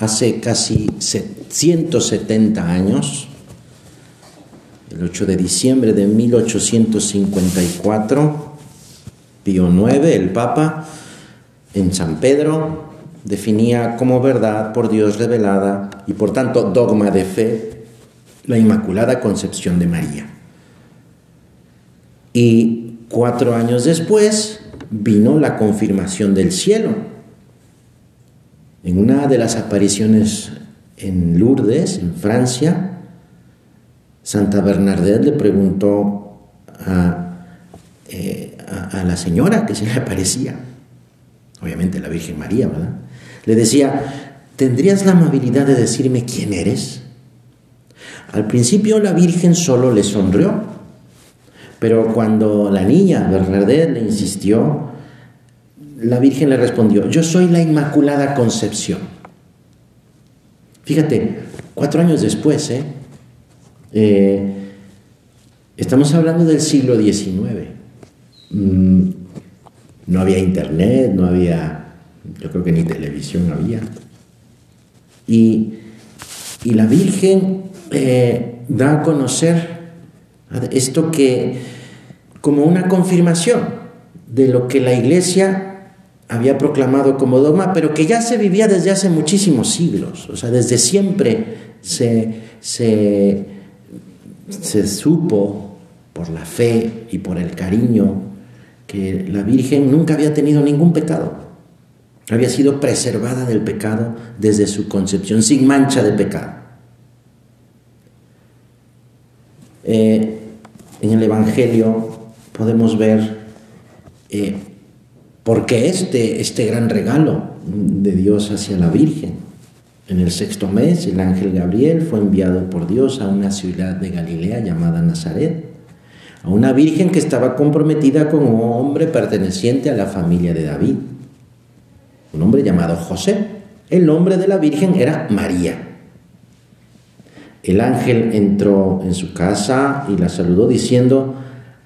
hace casi 170 años, el 8 de diciembre de 1854, Pío IX, el Papa, en San Pedro, definía como verdad por Dios revelada y por tanto dogma de fe la Inmaculada Concepción de María. Y cuatro años después vino la confirmación del cielo. En una de las apariciones en Lourdes, en Francia, Santa Bernadette le preguntó a, eh, a la señora que se le aparecía, obviamente la Virgen María, ¿verdad? Le decía, ¿tendrías la amabilidad de decirme quién eres? Al principio la Virgen solo le sonrió, pero cuando la niña Bernadette le insistió, la Virgen le respondió, yo soy la Inmaculada Concepción. Fíjate, cuatro años después, ¿eh? Eh, estamos hablando del siglo XIX. Mm, no había internet, no había yo creo que ni televisión había. Y, la Virgen eh, da a conocer esto que como una confirmación de lo que la Iglesia había proclamado como dogma, pero que ya se vivía desde hace muchísimos siglos, o sea, desde siempre se, se, se supo por la fe y por el cariño que la Virgen nunca había tenido ningún pecado. Había sido preservada del pecado desde su concepción, sin mancha de pecado. Eh, en el Evangelio podemos ver eh, por qué este, este gran regalo de Dios hacia la Virgen. En el sexto mes, el ángel Gabriel fue enviado por Dios a una ciudad de Galilea llamada Nazaret, a una virgen que estaba comprometida con un hombre perteneciente a la familia de David un hombre llamado José. El nombre de la Virgen era María. El ángel entró en su casa y la saludó diciendo,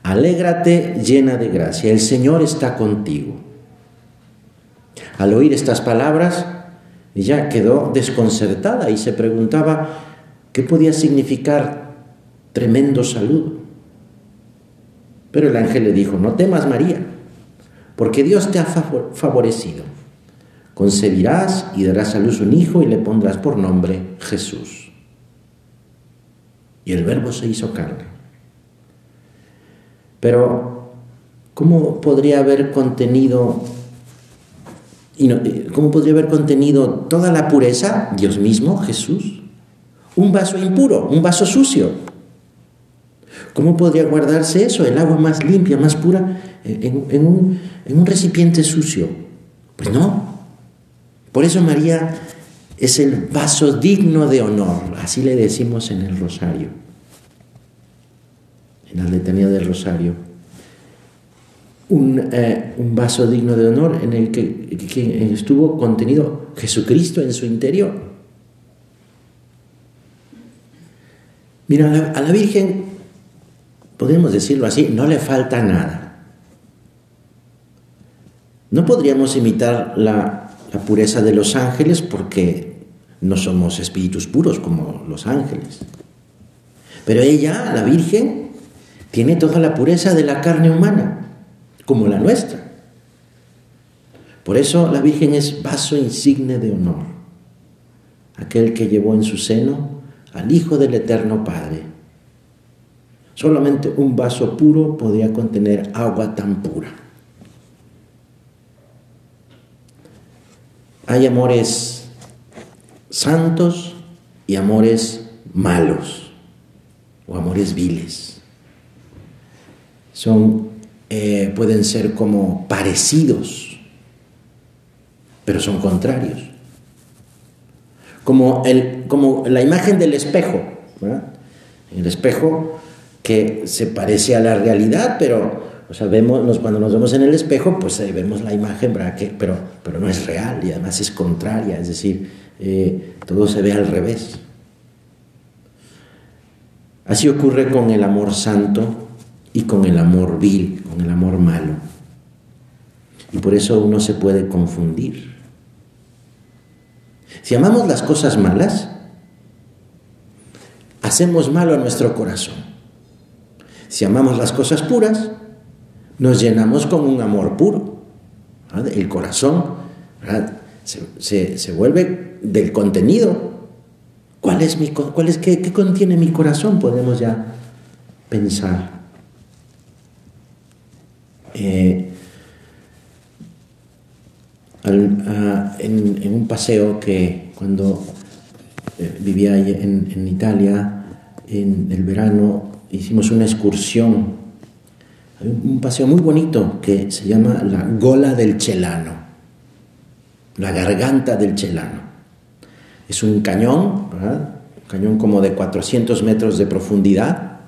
Alégrate llena de gracia, el Señor está contigo. Al oír estas palabras, ella quedó desconcertada y se preguntaba qué podía significar tremendo saludo. Pero el ángel le dijo, no temas María, porque Dios te ha favorecido concebirás y darás a luz un hijo y le pondrás por nombre Jesús. Y el verbo se hizo carne. Pero, ¿cómo podría haber contenido ¿Cómo podría haber contenido toda la pureza? Dios mismo, Jesús. Un vaso impuro, un vaso sucio. ¿Cómo podría guardarse eso, el agua más limpia, más pura, en, un, en un recipiente sucio? Pues no, por eso María es el vaso digno de honor, así le decimos en el rosario, en la letanía del rosario. Un, eh, vaso digno de honor en el que, estuvo contenido Jesucristo en su interior. Mira, a la, a la Virgen, podemos decirlo así, no le falta nada. No podríamos imitar la la pureza de los ángeles porque no somos espíritus puros como los ángeles. Pero ella, la Virgen, tiene toda la pureza de la carne humana, como la nuestra. Por eso la Virgen es vaso insigne de honor, aquel que llevó en su seno al Hijo del Eterno Padre. Solamente un vaso puro podía contener agua tan pura. hay amores santos y amores malos o amores viles. Son, eh, pueden ser como parecidos, pero son contrarios. Como, el, como la imagen del espejo, El espejo que se parece a la realidad, pero o sea, vemos, cuando nos vemos en el espejo, pues vemos la imagen, ¿verdad? Que, pero, pero no es real y además es contraria, es decir, eh, todo se ve al revés. Así ocurre con el amor santo y con el amor vil, con el amor malo. Y por eso uno se puede confundir. Si amamos las cosas malas, hacemos malo a nuestro corazón. Si amamos las cosas puras, nos llenamos con un amor puro. El corazón se, vuelve del contenido. ¿Cuál es mi, cuál es, qué, contiene mi corazón? Podemos ya pensar. Eh, en, un paseo que cuando eh, vivía en, en Italia, en el verano, hicimos una excursión. Un paseo muy bonito que se llama la Gola del Chelano, la garganta del Chelano. Es un cañón, un cañón como de 400 metros de profundidad,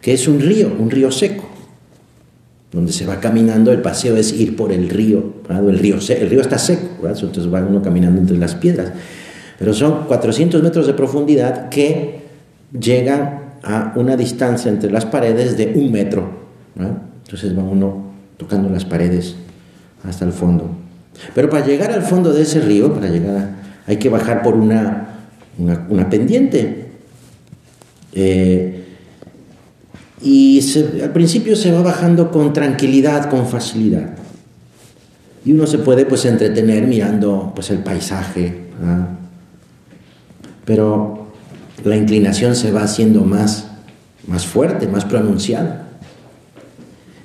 que es un río, un río seco, donde se va caminando, el paseo es ir por el río, el río, el río está seco, entonces va uno caminando entre las piedras, pero son 400 metros de profundidad que llegan a una distancia entre las paredes de un metro. Entonces va uno tocando las paredes hasta el fondo. Pero para llegar al fondo de ese río, para llegar hay que bajar por una, una, pendiente. Eh, y al principio se va bajando con tranquilidad, con facilidad. Y uno se puede pues entretener mirando pues el paisaje. Pero la inclinación se va haciendo más, más fuerte, más pronunciada.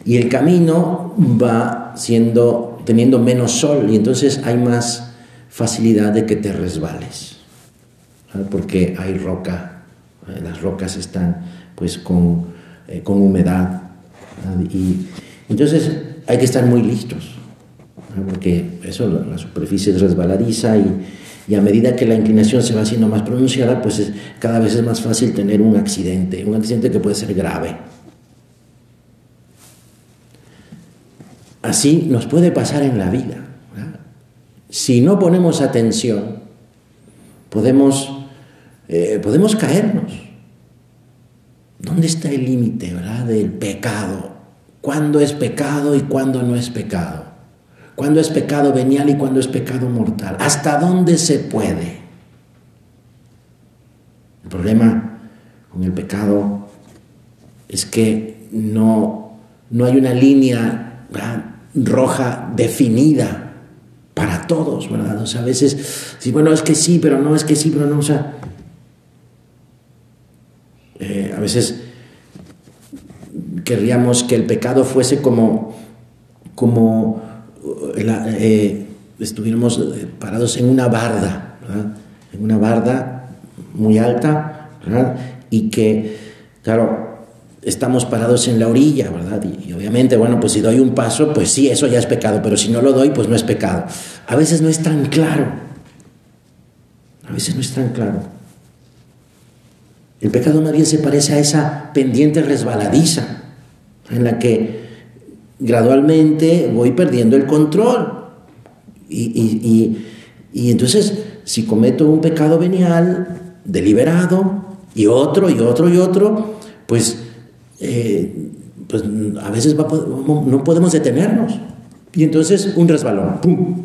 Y el camino va siendo, teniendo menos sol y entonces hay más facilidad de que te resbales, porque hay roca, las rocas están pues con, eh, con humedad y entonces hay que estar muy listos, porque eso, la superficie es resbaladiza y, y a medida que la inclinación se va haciendo más pronunciada, pues cada vez es más fácil tener un accidente, un accidente que puede ser grave. Así nos puede pasar en la vida. Si no ponemos atención, podemos, eh, podemos caernos. ¿Dónde está el límite del pecado? ¿Cuándo es pecado y cuándo no es pecado? cuándo es pecado venial y cuándo es pecado mortal. ¿Hasta dónde se puede? El problema con el pecado es que no, no hay una línea roja definida para todos, ¿verdad? O a veces, bueno, es que sí, pero no, es que sí, pero no, eh, a veces querríamos que el pecado fuese como, como eh, estuviéramos eh, parados en una barda, en una barda muy alta, y que, claro, estamos parados en la orilla, ¿verdad? Y, obviamente, bueno, pues si doy un paso, pues sí, eso ya es pecado, pero si no lo doy, pues no es pecado. A veces no es tan claro, a veces no es tan claro. El pecado más bien se parece a esa pendiente resbaladiza en la que gradualmente voy perdiendo el control. Y, entonces, si cometo un pecado venial, deliberado, y otro, y otro, y otro, pues, eh, pues a veces no podemos detenernos. Y entonces un resbalón, ¡pum!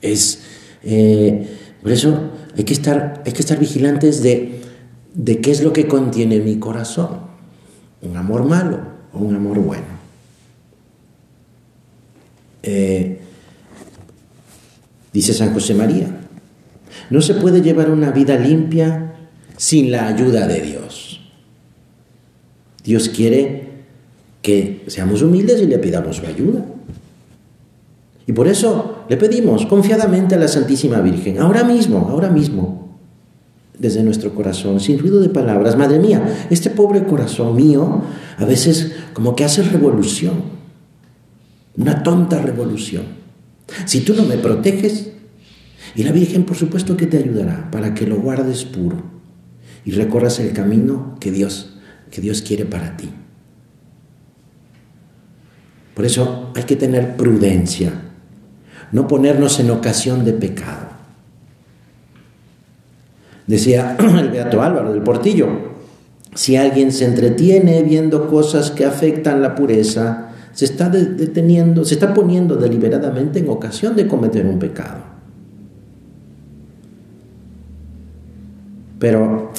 Es, eh, por eso hay que estar, hay que estar vigilantes de, de qué es lo que contiene mi corazón un amor malo o un amor bueno. Eh, dice San José María, no se puede llevar una vida limpia sin la ayuda de Dios. Dios quiere que seamos humildes y le pidamos su ayuda. Y por eso le pedimos confiadamente a la Santísima Virgen, ahora mismo, ahora mismo, desde nuestro corazón, sin ruido de palabras. Madre mía, este pobre corazón mío a veces como que hace revolución, una tonta revolución. Si tú no me proteges, y la Virgen por supuesto que te ayudará para que lo guardes puro y recorras el camino que Dios, que Dios quiere para ti. Por eso hay que tener prudencia, no ponernos en ocasión de pecado. Decía el Beato Álvaro del Portillo, si alguien se entretiene viendo cosas que afectan la pureza, se está deteniendo, se está poniendo deliberadamente en ocasión de cometer un pecado. Pero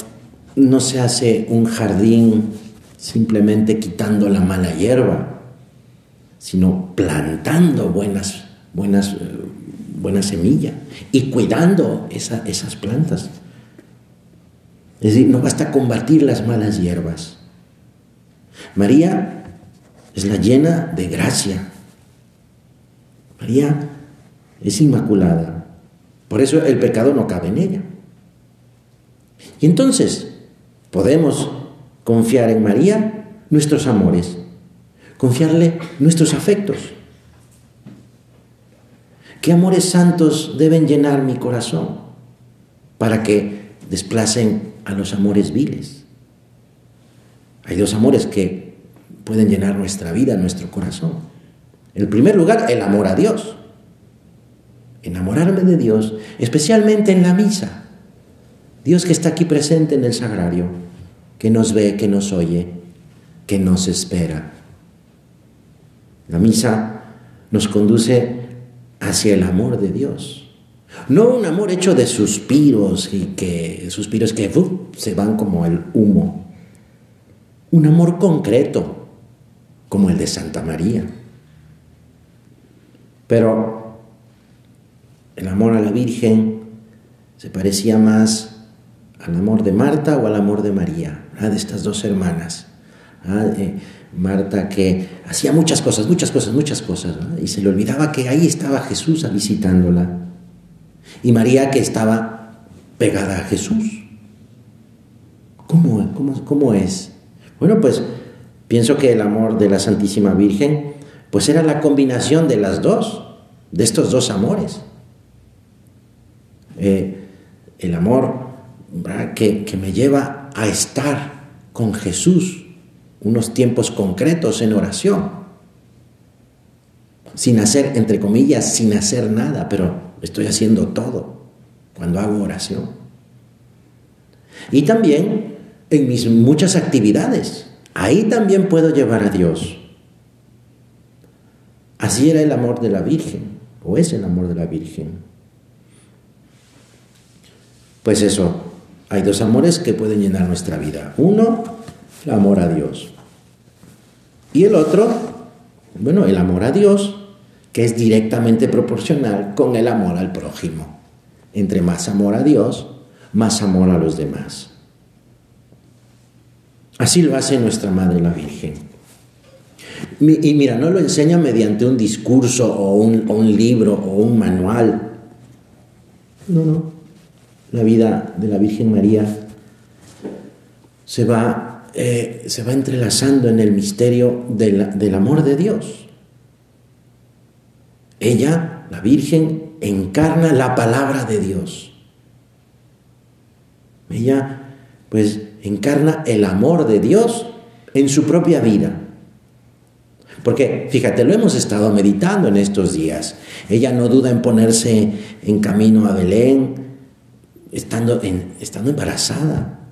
no se hace un jardín simplemente quitando la mala hierba, sino plantando buenas, buenas, eh, buena semilla y cuidando esas plantas. Es decir, no basta combatir las malas hierbas. María es la llena de gracia. María es inmaculada. Por eso el pecado no cabe en ella. Y entonces podemos confiar en María nuestros amores, confiarle nuestros afectos. ¿Qué amores santos deben llenar mi corazón para que desplacen a los amores viles? Hay dos amores que pueden llenar nuestra vida, nuestro corazón. En primer lugar, el amor a Dios. Enamorarme de Dios, especialmente en la misa. Dios que está aquí presente en el sagrario, que nos ve, que nos oye, que nos espera. La misa nos conduce hacia el amor de Dios. No un amor hecho de suspiros y que suspiros que se van como el humo. Un amor concreto, como el de Santa María. Pero el amor a la Virgen se parecía más al amor de Marta o al amor de María, de estas dos hermanas. Eh, Marta que hacía muchas cosas, muchas cosas, muchas cosas, y se le olvidaba que ahí estaba Jesús visitándola. Y María que estaba pegada a Jesús. ¿Cómo, es? Bueno, pues Pienso que el amor de la Santísima Virgen, pues era la combinación de las dos, de estos dos amores. Eh, el amor que me lleva a estar con Jesús unos tiempos concretos en oración, sin hacer, entre comillas, sin hacer nada, pero estoy haciendo todo cuando hago oración. Y también en mis muchas actividades, Ahí también puedo llevar a Dios. Así era el amor de la Virgen, o es el amor de la Virgen. Pues eso, hay dos amores que pueden llenar nuestra vida. Uno, el amor a Dios. Y el otro, bueno, el amor a Dios, que es directamente proporcional con el amor al prójimo. Entre más amor a Dios, más amor a los demás. Así lo hace nuestra Madre la Virgen. Y mira, no lo enseña mediante un discurso o un, libro o un manual. No, no. La vida de la Virgen María se va, eh, se va entrelazando en el misterio del amor de Dios. Ella, la Virgen, encarna la palabra de Dios. Ella, pues, encarna el amor de Dios en su propia vida. Porque, fíjate, lo hemos estado meditando en estos días. Ella no duda en ponerse en camino a Belén, estando, estando embarazada.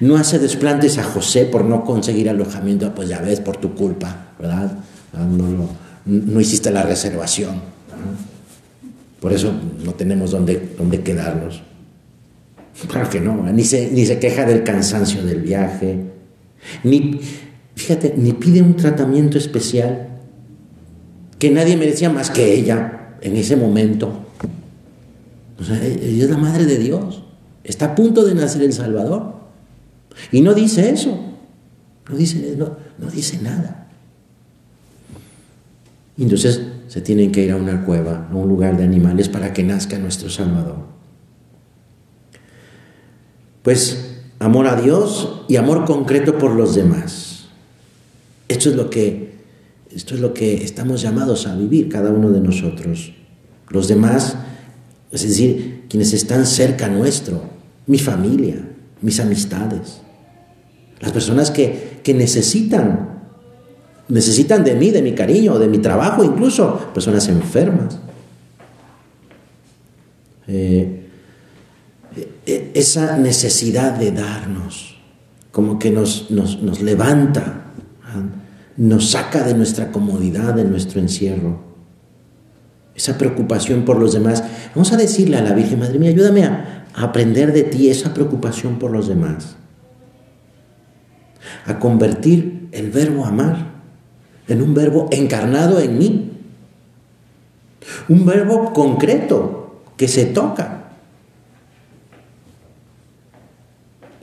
No hace desplantes a José por no conseguir alojamiento, pues ya ves, por tu culpa, ¿verdad? No, no, hiciste la reservación. Por eso no tenemos dónde, dónde quedarnos. Claro que no, ni se, ni se queja del cansancio del viaje, ni, fíjate, ni pide un tratamiento especial que nadie merecía más que ella en ese momento. O sea, ella es la madre de Dios, está a punto de nacer el Salvador. Y no dice eso, no dice, nada. Y entonces se tienen que ir a una cueva, a un lugar de animales para que nazca nuestro Salvador. Pues amor a Dios y amor concreto por los demás. Esto es lo que, esto es lo que estamos llamados a vivir cada uno de nosotros. Los demás, es decir, quienes están cerca nuestro, mi familia, mis amistades, las personas que, que necesitan, necesitan de mí, de mi cariño, de mi trabajo, incluso personas enfermas. Eh, e, esa necesidad de darnos, como que nos, nos, levanta, nos saca de nuestra comodidad, de nuestro encierro. Esa preocupación por los demás. Vamos a decirle a la Virgen, Madre mía, ayúdame a, aprender de ti esa preocupación por los demás. A convertir el verbo amar en un verbo encarnado en mí. Un verbo concreto que se toca.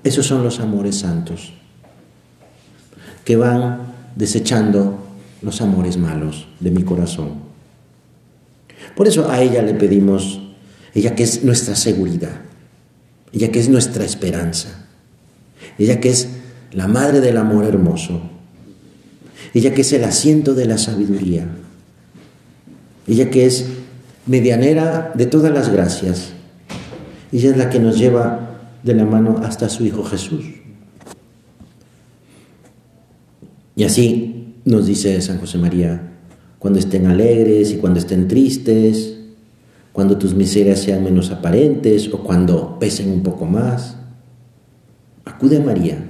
Esos son los amores santos que van desechando los amores malos de mi corazón. Por eso a ella le pedimos, ella que es nuestra seguridad, ella que es nuestra esperanza, ella que es la madre del amor hermoso, ella que es el asiento de la sabiduría, ella que es medianera de todas las gracias, ella es la que nos lleva de la mano hasta su Hijo Jesús. Y así nos dice San José María, cuando estén alegres y cuando estén tristes, cuando tus miserias sean menos aparentes o cuando pesen un poco más, acude a María.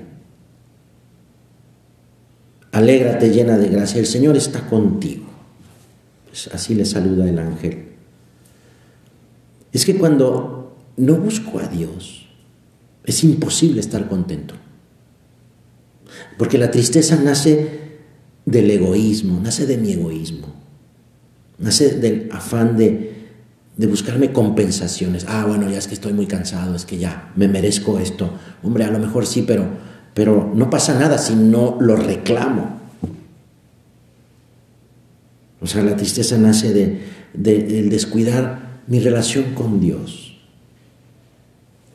Alégrate llena de gracia, el Señor está contigo. Pues así le saluda el ángel. Es que cuando no busco a Dios, es imposible estar contento. Porque la tristeza nace del egoísmo, nace de mi egoísmo, nace del afán de, buscarme compensaciones. Ah, bueno, ya es que estoy muy cansado, es que ya me merezco esto. Hombre, a lo mejor sí, pero, pero no pasa nada si no lo reclamo. O sea, la tristeza nace de, de, descuidar mi relación con Dios.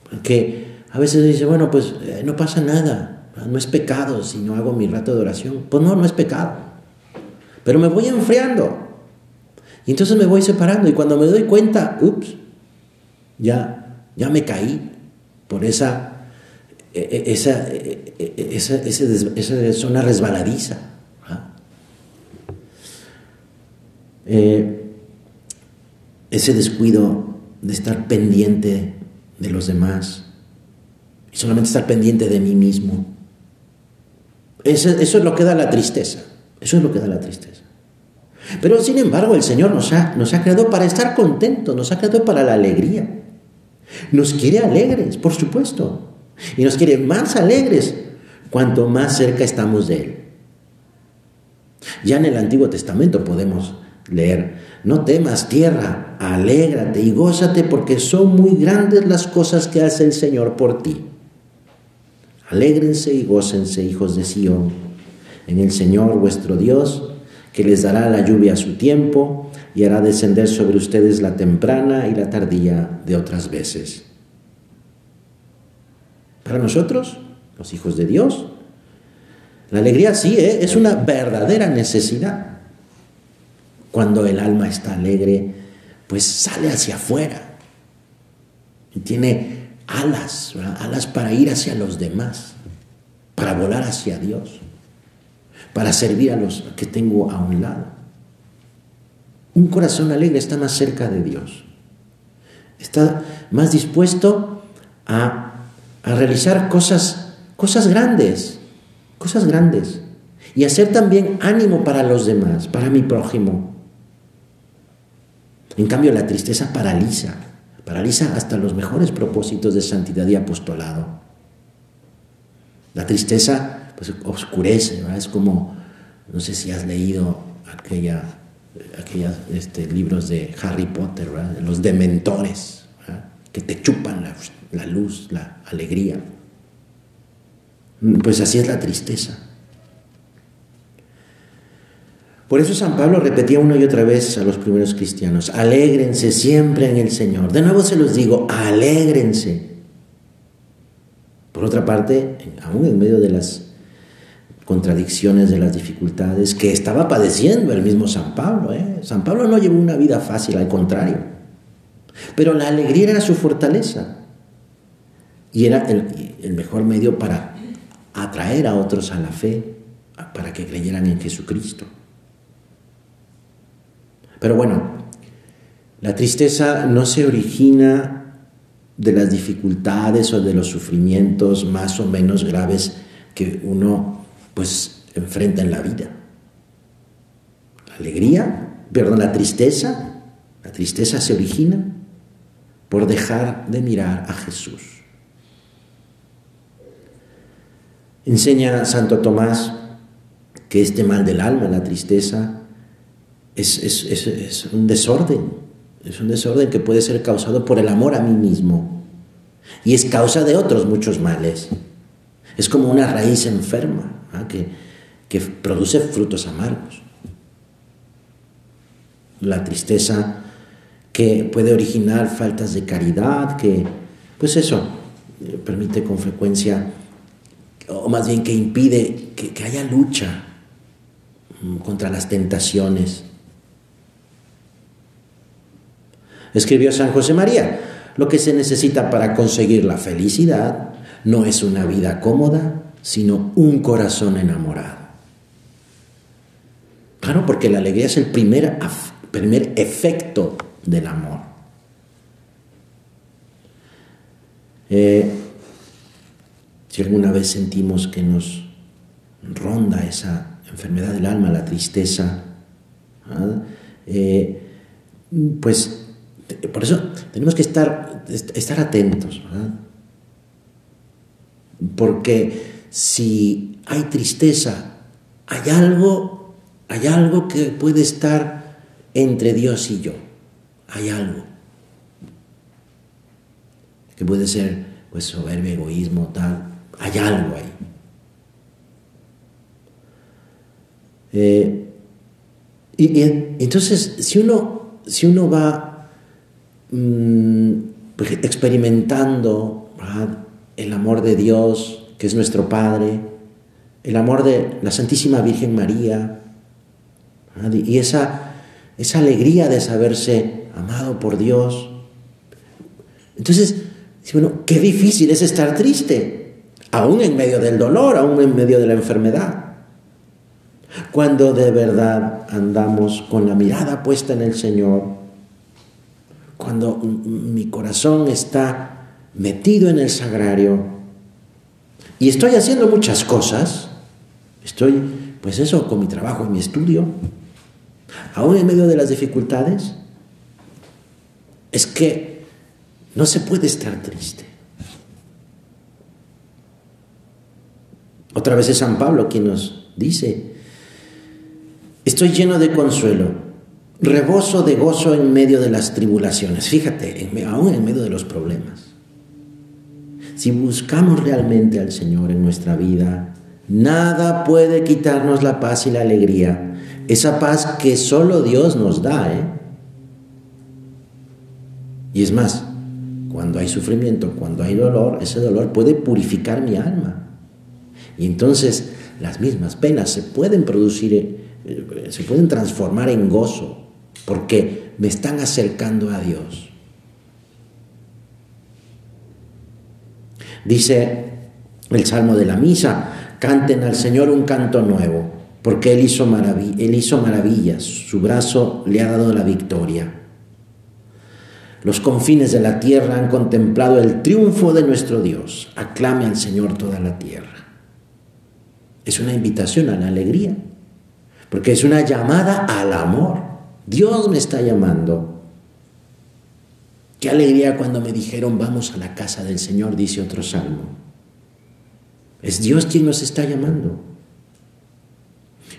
Porque a veces dice, bueno, pues eh, no pasa nada. No es pecado si no hago mi rato de oración. Pues no, no es pecado. Pero me voy enfriando. Y entonces me voy separando. Y cuando me doy cuenta, ups, ya, ya me caí por esa, e, e, esa, e, esa, esa zona resbaladiza. ¿ah? Eh, ese descuido de estar pendiente de los demás y solamente estar pendiente de mí mismo. Eso, es lo que da la tristeza. Eso es lo que da la tristeza. Pero sin embargo, el Señor nos ha, nos ha creado para estar contentos, nos ha creado para la alegría. Nos quiere alegres, por supuesto. Y nos quiere más alegres cuanto más cerca estamos de Él. Ya en el Antiguo Testamento podemos leer, no temas tierra, alégrate y gózate porque son muy grandes las cosas que hace el Señor por ti. Alégrense y gócense, hijos de Sión, en el Señor vuestro Dios, que les dará la lluvia a su tiempo y hará descender sobre ustedes la temprana y la tardía de otras veces. Para nosotros, los hijos de Dios, la alegría sí ¿eh? es una verdadera necesidad. Cuando el alma está alegre, pues sale hacia afuera y tiene alas, alas para ir hacia los demás, para volar hacia Dios, para servir a los que tengo a un lado. Un corazón alegre está más cerca de Dios, está más dispuesto a, a realizar cosas, cosas grandes, cosas grandes, y hacer también ánimo para los demás, para mi prójimo. En cambio, la tristeza paraliza, paraliza hasta los mejores propósitos de santidad y apostolado. La tristeza pues, oscurece, es como, no sé si has leído aquella, aquellos este, libros de Harry Potter, los dementores, que te chupan la, la luz, la alegría. Pues así es la tristeza. Por eso San Pablo repetía una y otra vez a los primeros cristianos, alégrense siempre en el Señor. De nuevo se los digo, alégrense. Por otra parte, aún en medio de las contradicciones, de las dificultades que estaba padeciendo el mismo San Pablo, ¿eh? San Pablo no llevó una vida fácil, al contrario. Pero la alegría era su fortaleza y era el mejor medio para atraer a otros a la fe, para que creyeran en Jesucristo. Pero bueno, la tristeza no se origina de las dificultades o de los sufrimientos más o menos graves que uno pues enfrenta en la vida. La alegría, perdón, la tristeza, la tristeza se origina por dejar de mirar a Jesús. Enseña Santo Tomás que este mal del alma, la tristeza, es, es, un desorden, es un desorden que puede ser causado por el amor a mí mismo y es causa de otros muchos males. Es como una raíz enferma ¿ah? que, que produce frutos amargos. La tristeza que puede originar faltas de caridad, que, pues eso, eh, permite con frecuencia, o más bien que impide que, que haya lucha mm, contra las tentaciones. Escribió San José María, lo que se necesita para conseguir la felicidad no es una vida cómoda, sino un corazón enamorado. Claro, porque la alegría es el primer, primer efecto del amor. Eh, si alguna vez sentimos que nos ronda esa enfermedad del alma, la tristeza, eh, pues por eso tenemos que estar, estar atentos, porque si hay tristeza, hay algo, hay algo que puede estar entre Dios y yo, hay algo. Que puede ser pues soberbia, egoísmo, tal, hay algo ahí. Eh, y, entonces, si uno, si uno va Mm, pues, experimentando el amor de Dios, que es nuestro Padre, el amor de la Santísima Virgen María, y esa, esa alegría de saberse amado por Dios. Entonces, bueno, qué difícil es estar triste, aún en medio del dolor, aún en medio de la enfermedad. Cuando de verdad andamos con la mirada puesta en el Señor, cuando mi corazón está metido en el sagrario y estoy haciendo muchas cosas, estoy, pues eso, con mi trabajo y mi estudio, aún en medio de las dificultades, es que no se puede estar triste. Otra vez es San Pablo quien nos dice, estoy lleno de consuelo rebozo de gozo en medio de las tribulaciones. Fíjate, aún en medio de los problemas. Si buscamos realmente al Señor en nuestra vida, nada puede quitarnos la paz y la alegría. Esa paz que solo Dios nos da. ¿eh? Y es más, cuando hay sufrimiento, cuando hay dolor, ese dolor puede purificar mi alma. Y entonces las mismas penas se pueden producir, eh, se pueden transformar en gozo, porque me están acercando a Dios. Dice el Salmo de la Misa, canten al Señor un canto nuevo, porque Él hizo, él hizo maravillas, su brazo le ha dado la victoria. Los confines de la tierra han contemplado el triunfo de nuestro Dios. Aclame al Señor toda la tierra. Es una invitación a la alegría, porque es una llamada al amor. Dios me está llamando. Qué alegría cuando me dijeron vamos a la casa del Señor, dice otro salmo. Es Dios quien nos está llamando.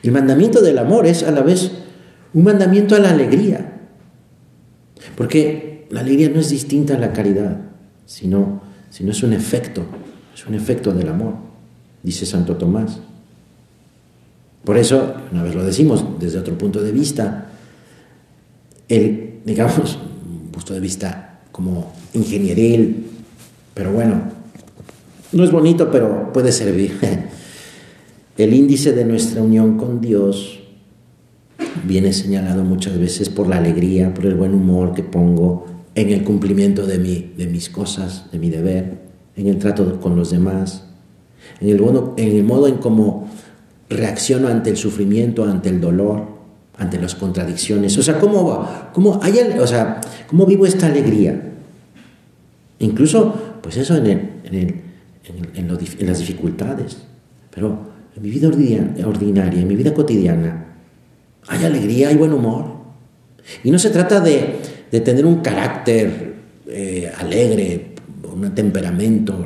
El mandamiento del amor es a la vez un mandamiento a la alegría. Porque la alegría no es distinta a la caridad, sino, sino es un efecto, es un efecto del amor, dice Santo Tomás. Por eso, una vez lo decimos desde otro punto de vista, el, digamos, punto de vista como ingenieril, pero bueno, no es bonito, pero puede servir. El índice de nuestra unión con Dios viene señalado muchas veces por la alegría, por el buen humor que pongo en el cumplimiento de, mi, de mis cosas, de mi deber, en el trato con los demás, en el, en el modo en cómo reacciono ante el sufrimiento, ante el dolor, ante las contradicciones. O sea, ¿cómo, cómo, hay, o sea, ¿cómo vivo esta alegría? Incluso, pues eso en, en, en, las dificultades. Pero en mi vida ordinaria, en mi vida cotidiana, hay alegría, hay buen humor. Y no se trata de, tener un carácter eh, alegre, un temperamento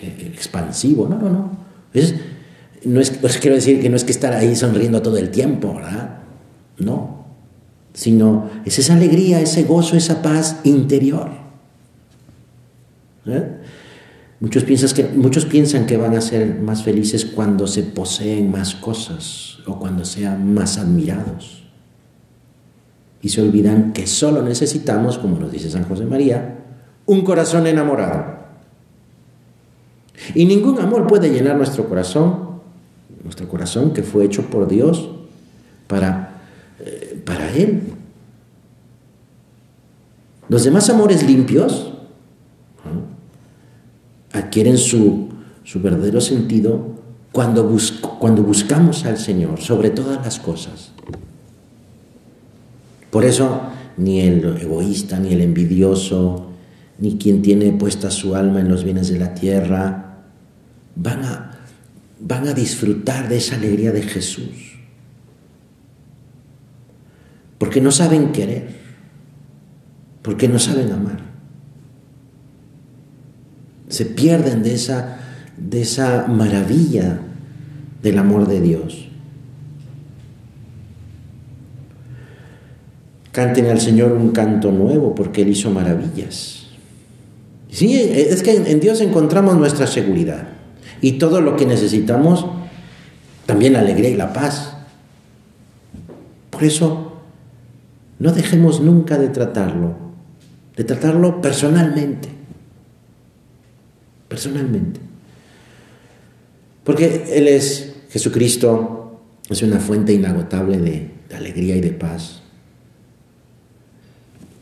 eh, expansivo, no, no, no. no es, pues quiero decir que no es que estar ahí sonriendo todo el tiempo, ¿verdad? No, sino es esa alegría, ese gozo, esa paz interior. ¿Eh? Muchos, que, muchos piensan que van a ser más felices cuando se poseen más cosas o cuando sean más admirados. Y se olvidan que solo necesitamos, como nos dice San José María, un corazón enamorado. Y ningún amor puede llenar nuestro corazón, nuestro corazón que fue hecho por Dios para, eh, para Él. Los demás amores limpios adquieren su, verdadero sentido cuando, cuando buscamos al Señor sobre todas las cosas. Por eso ni el egoísta, ni el envidioso, ni quien tiene puesta su alma en los bienes de la tierra, van a, van a disfrutar de esa alegría de Jesús. Porque no saben querer, porque no saben amar se pierden de esa, de esa maravilla del amor de Dios. Canten al Señor un canto nuevo porque Él hizo maravillas. Sí, es que en Dios encontramos nuestra seguridad y todo lo que necesitamos, también la alegría y la paz. Por eso, no dejemos nunca de tratarlo, de tratarlo personalmente personalmente. Porque Él es Jesucristo, es una fuente inagotable de, alegría y de paz.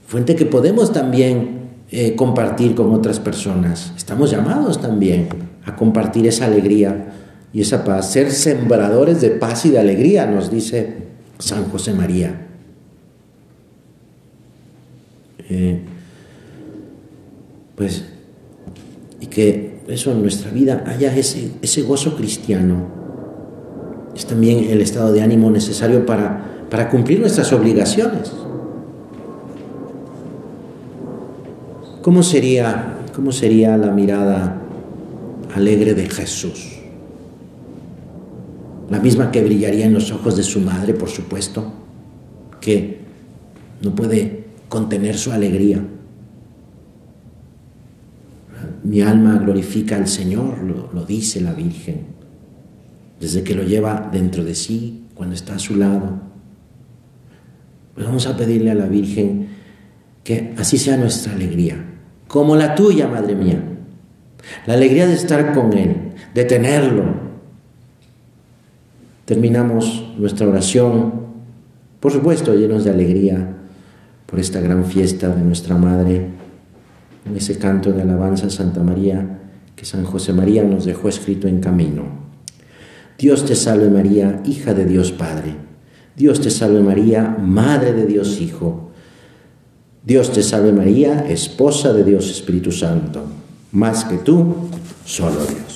Fuente que podemos también eh, compartir con otras personas. Estamos llamados también a compartir esa alegría y esa paz, ser sembradores de paz y de alegría, nos dice San José María. Eh, pues y que eso en nuestra vida haya ese, ese gozo cristiano. Es también el estado de ánimo necesario para, para cumplir nuestras obligaciones. ¿Cómo sería, ¿Cómo sería la mirada alegre de Jesús? La misma que brillaría en los ojos de su madre, por supuesto, que no puede contener su alegría mi alma glorifica al Señor, lo, dice la Virgen, desde que lo lleva dentro de sí, cuando está a su lado. Pues vamos a pedirle a la Virgen que así sea nuestra alegría, como la tuya, Madre mía. La alegría de estar con Él, de tenerlo. Terminamos nuestra oración, por supuesto, llenos de alegría por esta gran fiesta de nuestra Madre en ese canto de alabanza a Santa María que San José María nos dejó escrito en camino. Dios te salve María, hija de Dios Padre. Dios te salve María, Madre de Dios Hijo. Dios te salve María, esposa de Dios Espíritu Santo. Más que tú, solo Dios.